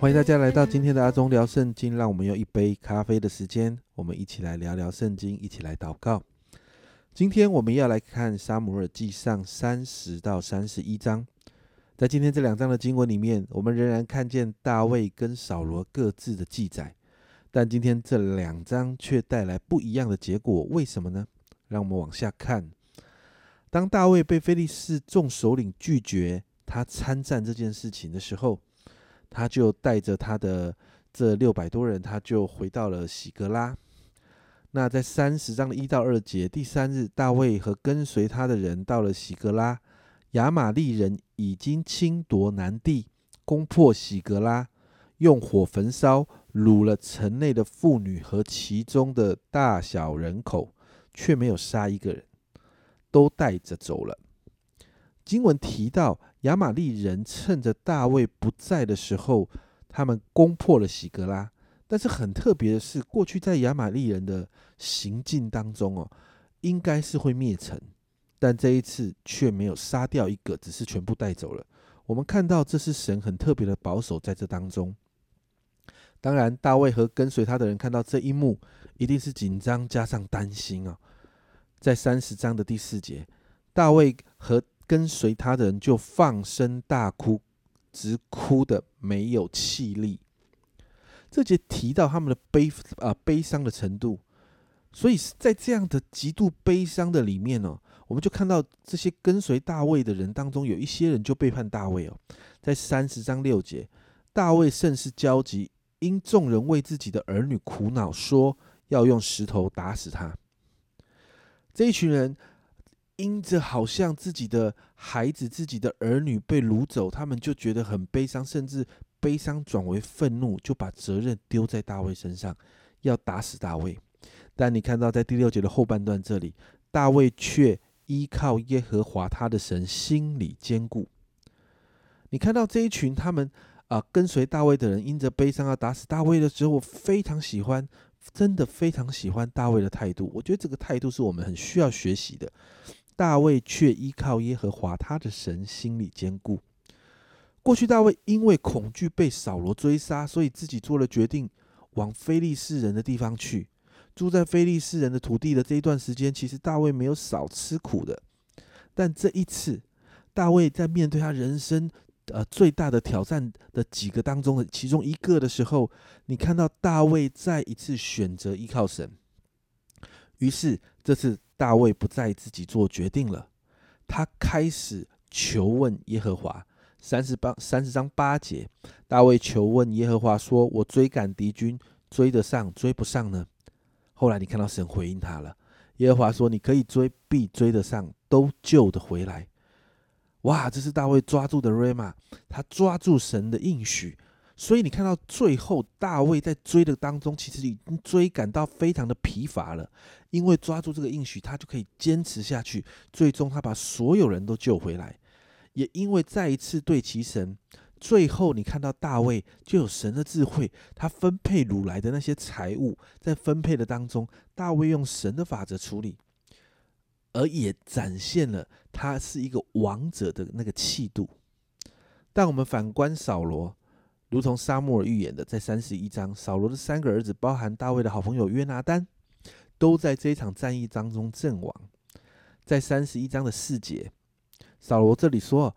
欢迎大家来到今天的阿忠聊圣经，让我们用一杯咖啡的时间，我们一起来聊聊圣经，一起来祷告。今天我们要来看沙姆尔记上三十到三十一章，在今天这两章的经文里面，我们仍然看见大卫跟扫罗各自的记载，但今天这两章却带来不一样的结果，为什么呢？让我们往下看。当大卫被菲利士众首领拒绝他参战这件事情的时候，他就带着他的这六百多人，他就回到了喜格拉。那在三十章的一到二节，第三日，大卫和跟随他的人到了喜格拉，亚玛利人已经侵夺南地，攻破喜格拉，用火焚烧，掳了城内的妇女和其中的大小人口，却没有杀一个人。都带着走了。经文提到，亚玛利人趁着大卫不在的时候，他们攻破了喜格拉。但是很特别的是，过去在亚玛利人的行进当中哦，应该是会灭城，但这一次却没有杀掉一个，只是全部带走了。我们看到这是神很特别的保守在这当中。当然，大卫和跟随他的人看到这一幕，一定是紧张加上担心啊。在三十章的第四节，大卫和跟随他的人就放声大哭，直哭的没有气力。这节提到他们的悲啊悲伤的程度，所以在这样的极度悲伤的里面呢，我们就看到这些跟随大卫的人当中，有一些人就背叛大卫哦。在三十章六节，大卫甚是焦急，因众人为自己的儿女苦恼，说要用石头打死他。这一群人因着好像自己的孩子、自己的儿女被掳走，他们就觉得很悲伤，甚至悲伤转为愤怒，就把责任丢在大卫身上，要打死大卫。但你看到在第六节的后半段这里，大卫却依靠耶和华他的神，心里坚固。你看到这一群他们啊跟随大卫的人，因着悲伤要打死大卫的时候，我非常喜欢。真的非常喜欢大卫的态度，我觉得这个态度是我们很需要学习的。大卫却依靠耶和华他的神，心里坚固。过去大卫因为恐惧被扫罗追杀，所以自己做了决定，往非利士人的地方去，住在非利士人的土地的这一段时间，其实大卫没有少吃苦的。但这一次，大卫在面对他人生。呃，最大的挑战的几个当中的其中一个的时候，你看到大卫再一次选择依靠神。于是这次大卫不再自己做决定了，他开始求问耶和华。三十八三十章八节，大卫求问耶和华说：“我追赶敌军，追得上追不上呢？”后来你看到神回应他了，耶和华说：“你可以追，必追得上，都救得回来。”哇，这是大卫抓住的瑞玛，他抓住神的应许，所以你看到最后大卫在追的当中，其实已经追赶到非常的疲乏了，因为抓住这个应许，他就可以坚持下去，最终他把所有人都救回来，也因为再一次对齐神，最后你看到大卫就有神的智慧，他分配掳来的那些财物，在分配的当中，大卫用神的法则处理。而也展现了他是一个王者的那个气度。但我们反观扫罗，如同沙漠尔预言的，在三十一章，扫罗的三个儿子，包含大卫的好朋友约拿丹，都在这一场战役当中阵亡。在三十一章的四节，扫罗这里说：“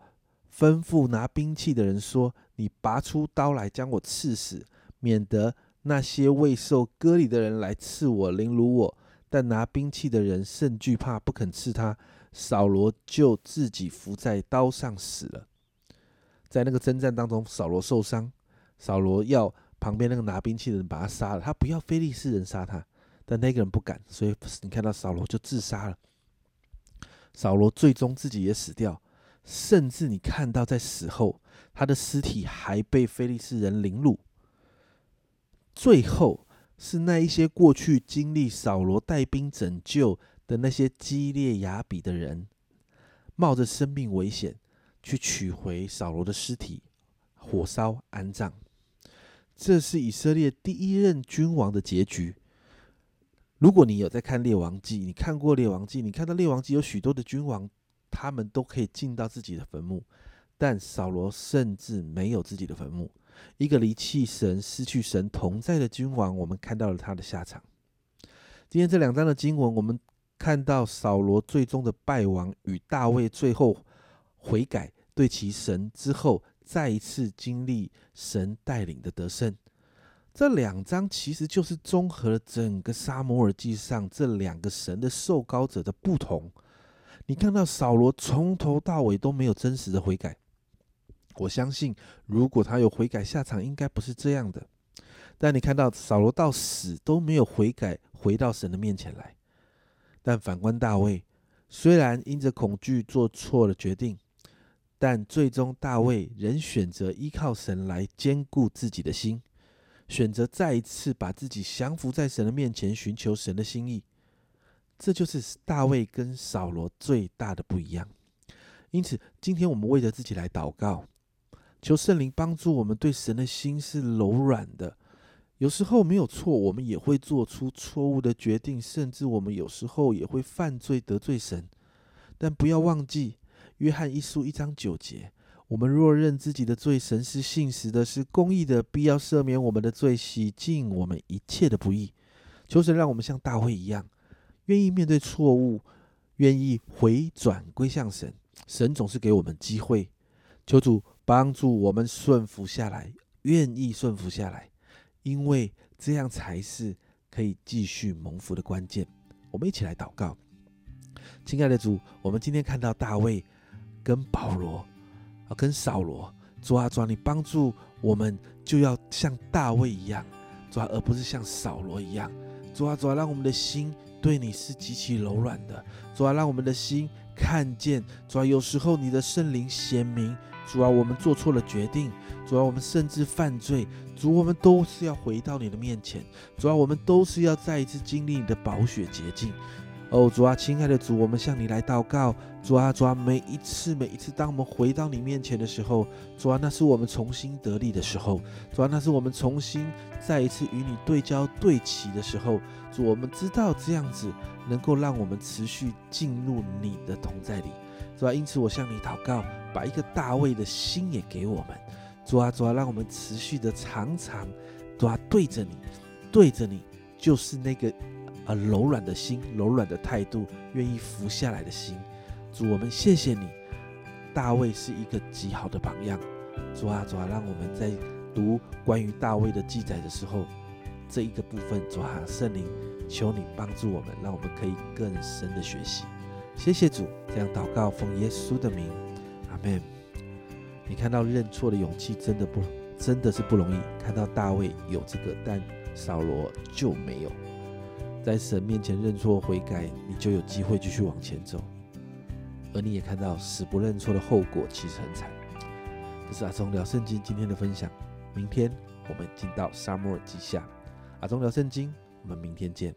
吩咐拿兵器的人说，你拔出刀来将我刺死，免得那些未受割礼的人来刺我、凌辱我。”但拿兵器的人甚惧怕，不肯刺他。扫罗就自己伏在刀上死了。在那个征战当中，扫罗受伤，扫罗要旁边那个拿兵器的人把他杀了。他不要非利士人杀他，但那个人不敢，所以你看到扫罗就自杀了。扫罗最终自己也死掉，甚至你看到在死后，他的尸体还被非利士人凌辱。最后。是那一些过去经历扫罗带兵拯救的那些基列雅比的人，冒着生命危险去取回扫罗的尸体，火烧安葬。这是以色列第一任君王的结局。如果你有在看列王记，你看过列王记，你看到列王记有许多的君王，他们都可以进到自己的坟墓，但扫罗甚至没有自己的坟墓。一个离弃神、失去神同在的君王，我们看到了他的下场。今天这两章的经文，我们看到扫罗最终的败亡，与大卫最后悔改、对其神之后，再一次经历神带领的得胜。这两章其实就是综合了整个沙摩尔记上这两个神的受膏者的不同。你看到扫罗从头到尾都没有真实的悔改。我相信，如果他有悔改，下场应该不是这样的。但你看到扫罗到死都没有悔改，回到神的面前来。但反观大卫，虽然因着恐惧做错了决定，但最终大卫仍选择依靠神来兼顾自己的心，选择再一次把自己降服在神的面前，寻求神的心意。这就是大卫跟扫罗最大的不一样。因此，今天我们为着自己来祷告。求圣灵帮助我们，对神的心是柔软的。有时候没有错，我们也会做出错误的决定，甚至我们有时候也会犯罪得罪神。但不要忘记，约翰一书一章九节：我们若认自己的罪，神是信实的，是公义的，必要赦免我们的罪，洗净我们一切的不义。求神让我们像大卫一样，愿意面对错误，愿意回转归向神。神总是给我们机会。求主。帮助我们顺服下来，愿意顺服下来，因为这样才是可以继续蒙福的关键。我们一起来祷告，亲爱的主，我们今天看到大卫跟保罗啊，跟扫罗，主啊，主啊，你帮助我们就要像大卫一样，主啊，而不是像扫罗一样。主啊，主啊，让我们的心对你是极其柔软的。主啊，让我们的心看见，主啊，有时候你的圣灵显明。主啊，我们做错了决定；主啊，我们甚至犯罪；主，我们都是要回到你的面前；主啊，我们都是要再一次经历你的宝血洁净。哦，主啊，亲爱的主，我们向你来祷告。主啊，主啊，每一次，每一次，当我们回到你面前的时候，主啊，那是我们重新得力的时候；主啊，那是我们重新再一次与你对焦对齐的时候。主，我们知道这样子能够让我们持续进入你的同在里。主啊，因此我向你祷告。把一个大卫的心也给我们，主啊主啊，让我们持续的常常，主啊对着你，对着你，就是那个啊柔软的心，柔软的态度，愿意服下来的心。主，我们谢谢你，大卫是一个极好的榜样。主啊主啊，让我们在读关于大卫的记载的时候，这一个部分，主啊圣灵，求你帮助我们，让我们可以更深的学习。谢谢主，这样祷告奉耶稣的名。阿门你看到认错的勇气真的不，真的是不容易。看到大卫有这个，但扫罗就没有。在神面前认错悔改，你就有机会继续往前走。而你也看到死不认错的后果其实很惨。这是阿忠聊圣经今天的分享。明天我们进到沙漠耳记下。阿忠聊圣经，我们明天见。